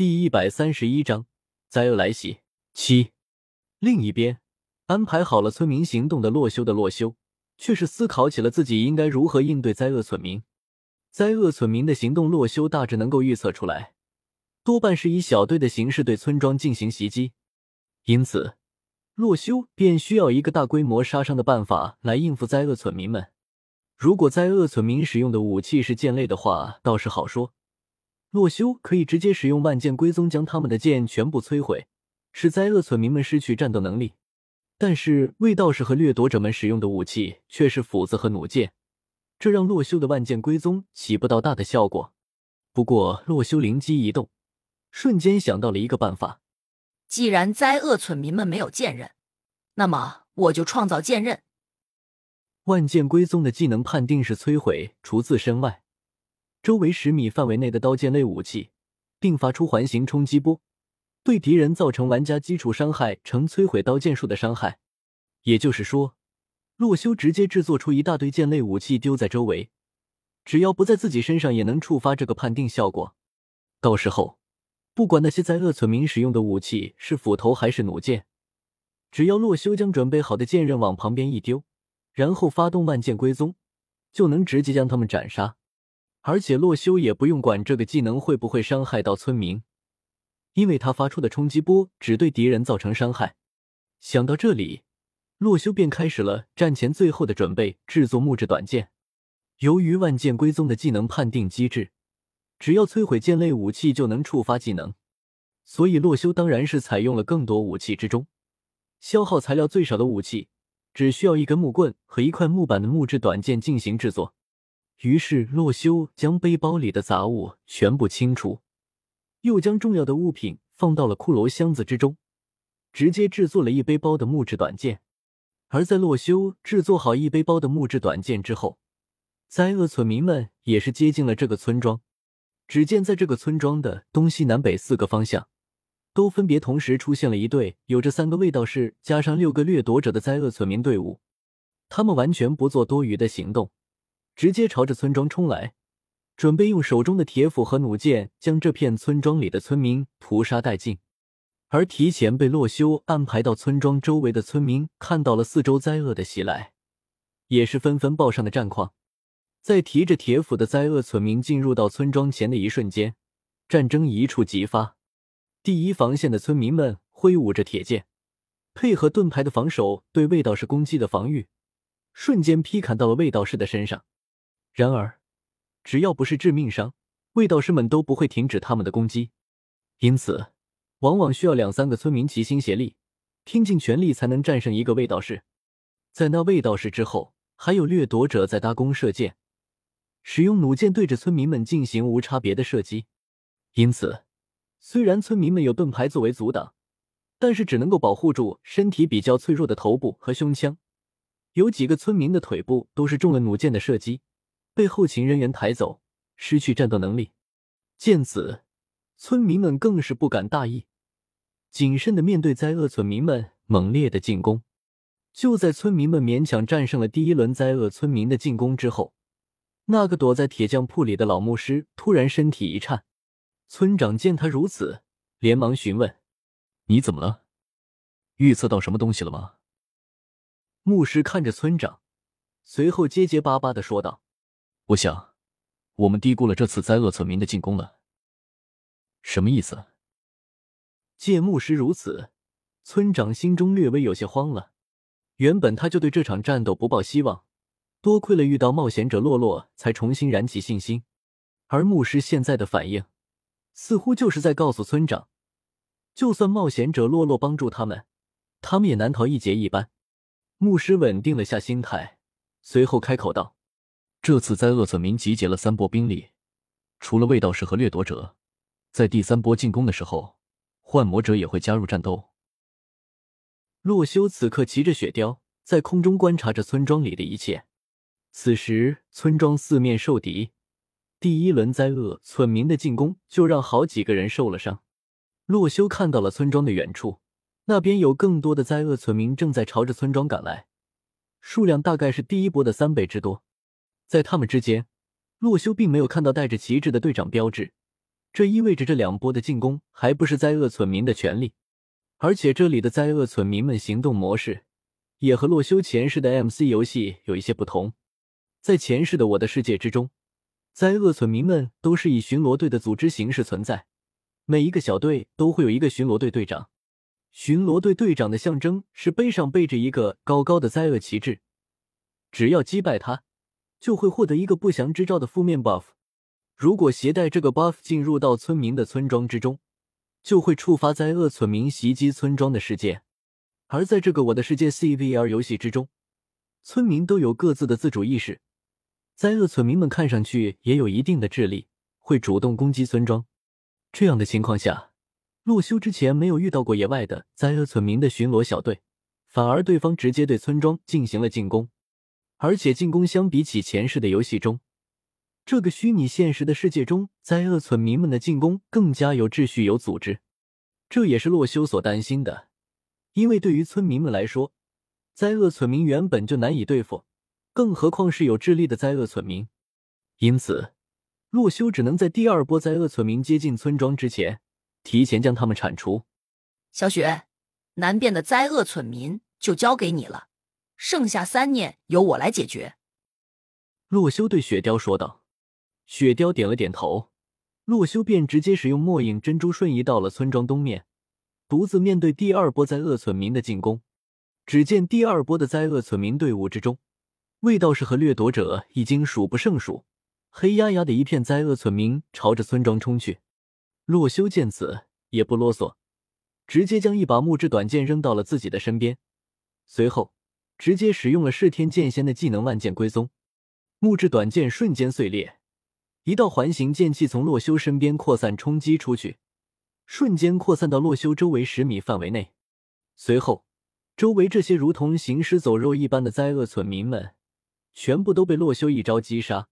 第一百三十一章灾厄来袭七。另一边，安排好了村民行动的洛修的洛修，却是思考起了自己应该如何应对灾厄村民。灾厄村民的行动，洛修大致能够预测出来，多半是以小队的形式对村庄进行袭击，因此，洛修便需要一个大规模杀伤的办法来应付灾厄村民们。如果灾厄村民使用的武器是剑类的话，倒是好说，洛修可以直接使用万剑归宗将他们的剑全部摧毁，使灾厄村民们失去战斗能力。但是卫道士和掠夺者们使用的武器却是斧子和弩箭。这让洛修的万剑归宗起不到大的效果。不过，洛修灵机一动，瞬间想到了一个办法。既然灾厄村民们没有剑刃，那么我就创造剑刃。万剑归宗的技能判定是摧毁除自身外周围十米范围内的刀剑类武器，并发出环形冲击波，对敌人造成玩家基础伤害呈摧毁刀剑术的伤害。也就是说。洛修直接制作出一大堆剑类武器丢在周围，只要不在自己身上，也能触发这个判定效果。到时候，不管那些灾厄村民使用的武器是斧头还是弩箭，只要洛修将准备好的剑刃往旁边一丢，然后发动万剑归宗，就能直接将他们斩杀。而且洛修也不用管这个技能会不会伤害到村民，因为他发出的冲击波只对敌人造成伤害。想到这里。洛修便开始了战前最后的准备，制作木质短剑。由于万剑归宗的技能判定机制，只要摧毁剑类武器就能触发技能，所以洛修当然是采用了更多武器之中消耗材料最少的武器，只需要一根木棍和一块木板的木质短剑进行制作。于是洛修将背包里的杂物全部清除，又将重要的物品放到了骷髅箱子之中，直接制作了一背包的木质短剑。而在洛修制作好一背包的木质短剑之后，灾厄村民们也是接近了这个村庄。只见在这个村庄的东西南北四个方向，都分别同时出现了一队有着三个卫道士加上六个掠夺者的灾厄村民队伍。他们完全不做多余的行动，直接朝着村庄冲来，准备用手中的铁斧和弩箭将这片村庄里的村民屠杀殆尽。而提前被洛修安排到村庄周围的村民看到了四周灾厄的袭来，也是纷纷报上的战况。在提着铁斧的灾厄村民进入到村庄前的一瞬间，战争一触即发。第一防线的村民们挥舞着铁剑，配合盾牌的防守，对卫道士攻击的防御，瞬间劈砍到了卫道士的身上。然而，只要不是致命伤，卫道士们都不会停止他们的攻击。因此。往往需要两三个村民齐心协力，拼尽全力才能战胜一个卫道士。在那卫道士之后，还有掠夺者在搭弓射箭，使用弩箭对着村民们进行无差别的射击。因此，虽然村民们有盾牌作为阻挡，但是只能够保护住身体比较脆弱的头部和胸腔。有几个村民的腿部都是中了弩箭的射击，被后勤人员抬走，失去战斗能力。见此，村民们更是不敢大意。谨慎的面对灾厄村民们猛烈的进攻，就在村民们勉强战胜了第一轮灾厄村民的进攻之后，那个躲在铁匠铺里的老牧师突然身体一颤。村长见他如此，连忙询问：“你怎么了？预测到什么东西了吗？”牧师看着村长，随后结结巴巴的说道：“我想，我们低估了这次灾厄村民的进攻了。什么意思？”见牧师如此，村长心中略微有些慌了。原本他就对这场战斗不抱希望，多亏了遇到冒险者洛洛，才重新燃起信心。而牧师现在的反应，似乎就是在告诉村长，就算冒险者洛洛帮助他们，他们也难逃一劫一般。牧师稳定了下心态，随后开口道：“这次灾厄村民集结了三波兵力，除了卫道士和掠夺者，在第三波进攻的时候。”幻魔者也会加入战斗。洛修此刻骑着雪貂在空中观察着村庄里的一切。此时村庄四面受敌，第一轮灾厄村民的进攻就让好几个人受了伤。洛修看到了村庄的远处，那边有更多的灾厄村民正在朝着村庄赶来，数量大概是第一波的三倍之多。在他们之间，洛修并没有看到带着旗帜的队长标志。这意味着这两波的进攻还不是灾厄村民的权力，而且这里的灾厄村民们行动模式也和洛修前世的 MC 游戏有一些不同。在前世的我的世界之中，灾厄村民们都是以巡逻队的组织形式存在，每一个小队都会有一个巡逻队队长。巡逻队队长的象征是背上背着一个高高的灾厄旗帜，只要击败他，就会获得一个不祥之兆的负面 buff。如果携带这个 buff 进入到村民的村庄之中，就会触发灾厄村民袭击村庄的事件。而在这个我的世界 CVR 游戏之中，村民都有各自的自主意识。灾厄村民们看上去也有一定的智力，会主动攻击村庄。这样的情况下，洛修之前没有遇到过野外的灾厄村民的巡逻小队，反而对方直接对村庄进行了进攻。而且进攻相比起前世的游戏中，这个虚拟现实的世界中，灾厄村民们的进攻更加有秩序、有组织。这也是洛修所担心的，因为对于村民们来说，灾厄村民原本就难以对付。更何况是有智力的灾厄村民，因此洛修只能在第二波灾厄村民接近村庄之前，提前将他们铲除。小雪，南边的灾厄村民就交给你了，剩下三念由我来解决。洛修对雪雕说道。雪雕点了点头，洛修便直接使用末影珍珠瞬移到了村庄东面，独自面对第二波灾厄村民的进攻。只见第二波的灾厄村民队伍之中。卫道士和掠夺者已经数不胜数，黑压压的一片灾厄村民朝着村庄冲去。洛修见此也不啰嗦，直接将一把木质短剑扔到了自己的身边，随后直接使用了噬天剑仙的技能万剑归宗，木质短剑瞬间碎裂，一道环形剑气从洛修身边扩散冲击出去，瞬间扩散到洛修周围十米范围内。随后，周围这些如同行尸走肉一般的灾厄村民们。全部都被洛修一招击杀。